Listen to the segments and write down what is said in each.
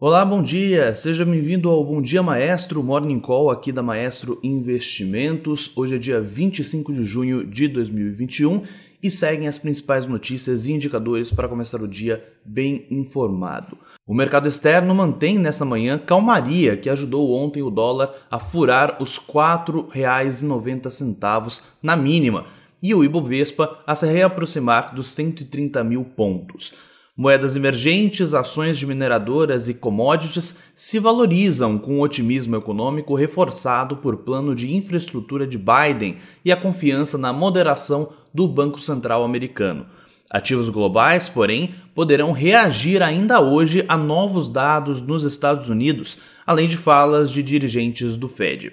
Olá, bom dia! Seja bem-vindo ao Bom Dia Maestro, Morning Call aqui da Maestro Investimentos. Hoje é dia 25 de junho de 2021 e seguem as principais notícias e indicadores para começar o dia bem informado. O mercado externo mantém nesta manhã calmaria que ajudou ontem o dólar a furar os R$ 4,90 na mínima e o Ibovespa a se reaproximar dos 130 mil pontos. Moedas emergentes, ações de mineradoras e commodities se valorizam com o otimismo econômico reforçado por plano de infraestrutura de Biden e a confiança na moderação do Banco Central americano. Ativos globais, porém, poderão reagir ainda hoje a novos dados nos Estados Unidos, além de falas de dirigentes do Fed.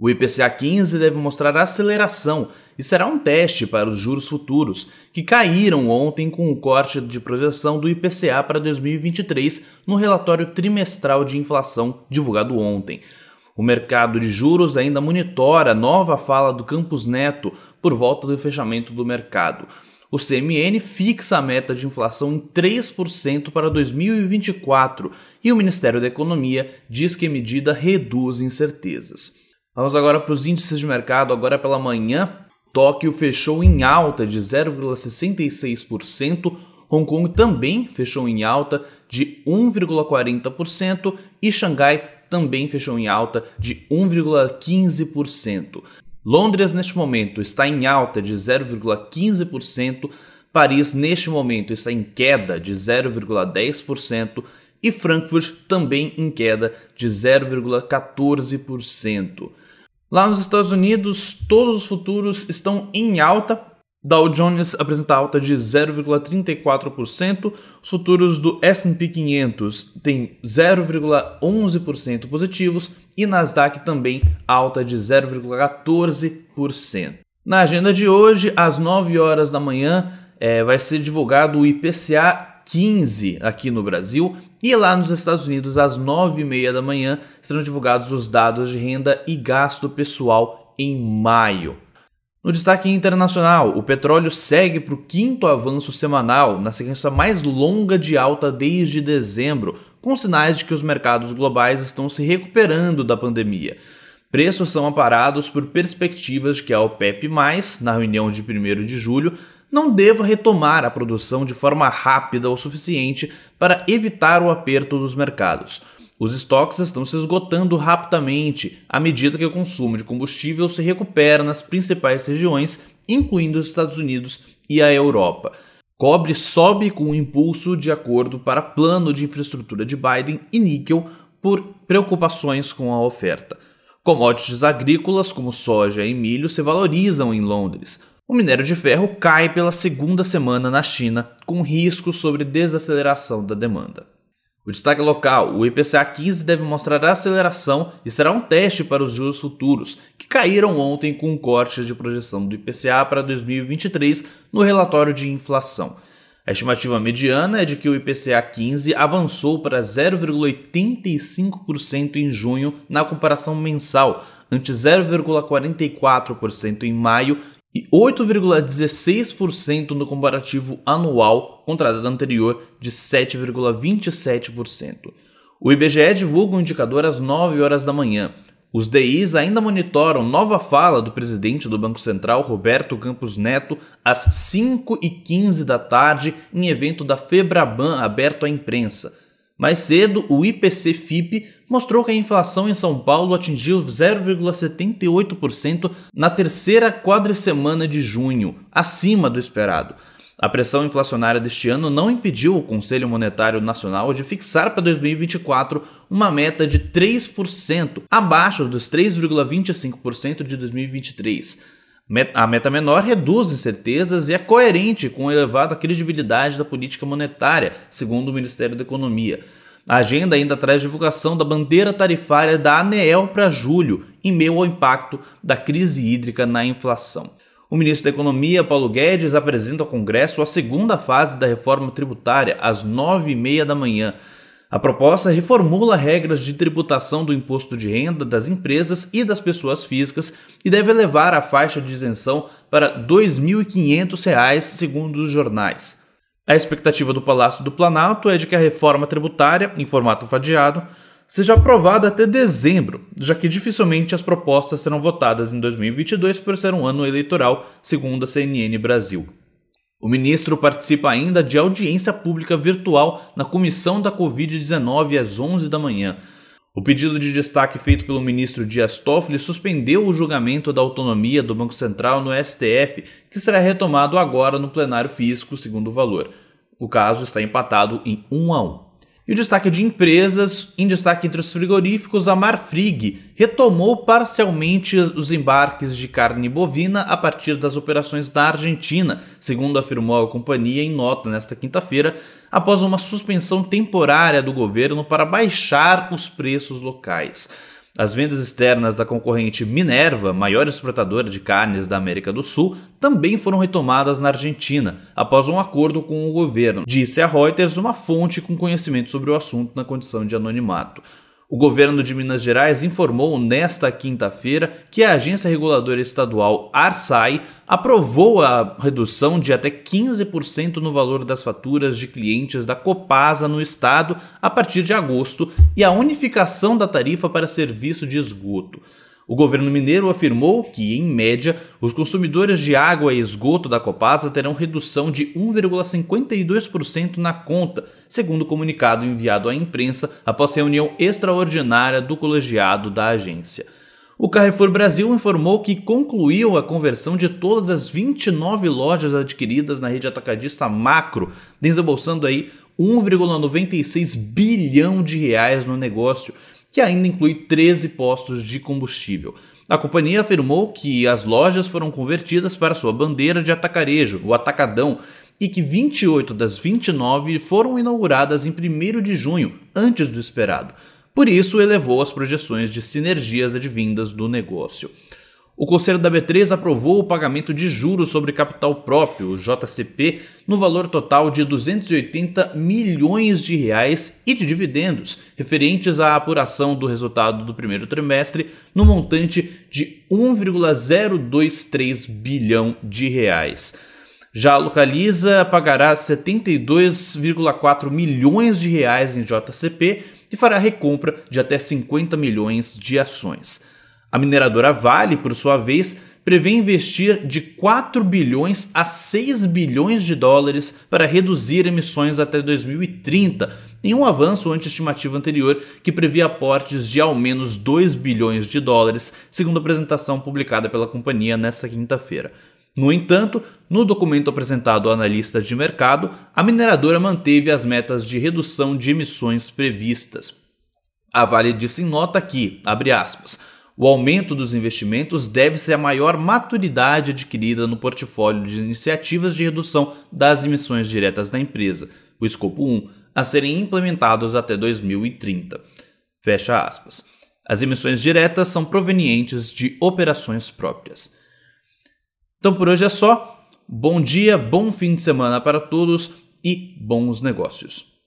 O IPCA 15 deve mostrar aceleração e será um teste para os juros futuros, que caíram ontem com o corte de projeção do IPCA para 2023 no relatório trimestral de inflação divulgado ontem. O mercado de juros ainda monitora a nova fala do Campus Neto por volta do fechamento do mercado. O CMN fixa a meta de inflação em 3% para 2024 e o Ministério da Economia diz que a medida reduz incertezas. Vamos agora para os índices de mercado, agora pela manhã. Tóquio fechou em alta de 0,66%, Hong Kong também fechou em alta de 1,40% e Xangai também fechou em alta de 1,15%. Londres, neste momento, está em alta de 0,15%, Paris, neste momento, está em queda de 0,10% e Frankfurt também em queda de 0,14%. Lá nos Estados Unidos, todos os futuros estão em alta. Dow Jones apresenta alta de 0,34%, os futuros do S&P 500 têm 0,11% positivos e Nasdaq também alta de 0,14%. Na agenda de hoje, às 9 horas da manhã, é, vai ser divulgado o IPCA 15 aqui no Brasil e lá nos Estados Unidos, às 9h30 da manhã, serão divulgados os dados de renda e gasto pessoal em maio. No destaque internacional, o petróleo segue para o quinto avanço semanal, na sequência mais longa de alta desde dezembro, com sinais de que os mercados globais estão se recuperando da pandemia. Preços são aparados por perspectivas de que a OPEP, na reunião de 1 de julho, não deva retomar a produção de forma rápida o suficiente para evitar o aperto dos mercados. Os estoques estão se esgotando rapidamente à medida que o consumo de combustível se recupera nas principais regiões, incluindo os Estados Unidos e a Europa. Cobre sobe com o impulso de acordo para plano de infraestrutura de Biden e níquel por preocupações com a oferta. Commodities agrícolas como soja e milho se valorizam em Londres. O minério de ferro cai pela segunda semana na China, com risco sobre desaceleração da demanda. O destaque local, o IPCA 15 deve mostrar aceleração e será um teste para os juros futuros, que caíram ontem com um corte de projeção do IPCA para 2023 no relatório de inflação. A estimativa mediana é de que o IPCA 15 avançou para 0,85% em junho na comparação mensal, ante 0,44% em maio e 8,16% no comparativo anual contra a data anterior de 7,27%. O IBGE divulga um indicador às 9 horas da manhã. Os DIs ainda monitoram nova fala do presidente do Banco Central, Roberto Campos Neto, às 5 e 15 da tarde, em evento da Febraban aberto à imprensa. Mais cedo, o IPC-FIP mostrou que a inflação em São Paulo atingiu 0,78% na terceira quadricemana de junho, acima do esperado. A pressão inflacionária deste ano não impediu o Conselho Monetário Nacional de fixar para 2024 uma meta de 3%, abaixo dos 3,25% de 2023. A meta menor reduz incertezas e é coerente com a elevada credibilidade da política monetária, segundo o Ministério da Economia. A agenda ainda traz divulgação da bandeira tarifária da ANEEL para julho, em meio ao impacto da crise hídrica na inflação. O ministro da Economia, Paulo Guedes, apresenta ao Congresso a segunda fase da reforma tributária às nove e meia da manhã. A proposta reformula regras de tributação do imposto de renda das empresas e das pessoas físicas e deve elevar a faixa de isenção para R$ 2.500, segundo os jornais. A expectativa do Palácio do Planalto é de que a reforma tributária, em formato fadiado, seja aprovada até dezembro, já que dificilmente as propostas serão votadas em 2022 por ser um ano eleitoral, segundo a CNN Brasil. O ministro participa ainda de audiência pública virtual na comissão da Covid-19 às 11 da manhã. O pedido de destaque feito pelo ministro Dias Toffoli suspendeu o julgamento da autonomia do Banco Central no STF, que será retomado agora no plenário físico, segundo o valor. O caso está empatado em 1 a 1. E o destaque de empresas, em destaque entre os frigoríficos, a Marfrig retomou parcialmente os embarques de carne bovina a partir das operações da Argentina, segundo afirmou a companhia em nota nesta quinta-feira, após uma suspensão temporária do governo para baixar os preços locais. As vendas externas da concorrente Minerva, maior exportadora de carnes da América do Sul, também foram retomadas na Argentina, após um acordo com o governo, disse a Reuters uma fonte com conhecimento sobre o assunto na condição de anonimato. O governo de Minas Gerais informou nesta quinta-feira que a agência reguladora estadual Arsai aprovou a redução de até 15% no valor das faturas de clientes da Copasa no estado a partir de agosto e a unificação da tarifa para serviço de esgoto. O governo mineiro afirmou que, em média, os consumidores de água e esgoto da Copasa terão redução de 1,52% na conta, segundo o comunicado enviado à imprensa após reunião extraordinária do colegiado da agência. O Carrefour Brasil informou que concluiu a conversão de todas as 29 lojas adquiridas na rede atacadista Macro, desembolsando aí 1,96 bilhão de reais no negócio que ainda inclui 13 postos de combustível. A companhia afirmou que as lojas foram convertidas para sua bandeira de atacarejo, o Atacadão, e que 28 das 29 foram inauguradas em 1 de junho, antes do esperado. Por isso, elevou as projeções de sinergias advindas do negócio. O Conselho da B3 aprovou o pagamento de juros sobre capital próprio, JCP, no valor total de 280 milhões de reais e de dividendos, referentes à apuração do resultado do primeiro trimestre, no montante de 1,023 bilhão de reais. Já a Localiza pagará 72,4 milhões de reais em JCP e fará recompra de até 50 milhões de ações. A mineradora Vale, por sua vez, prevê investir de 4 bilhões a 6 bilhões de dólares para reduzir emissões até 2030, em um avanço ante a estimativa anterior que previa aportes de ao menos 2 bilhões de dólares, segundo a apresentação publicada pela companhia nesta quinta-feira. No entanto, no documento apresentado a analistas de mercado, a mineradora manteve as metas de redução de emissões previstas. A Vale disse em nota que, abre aspas, o aumento dos investimentos deve-se à maior maturidade adquirida no portfólio de iniciativas de redução das emissões diretas da empresa, o escopo 1, a serem implementados até 2030. Fecha aspas. As emissões diretas são provenientes de operações próprias. Então por hoje é só. Bom dia, bom fim de semana para todos e bons negócios.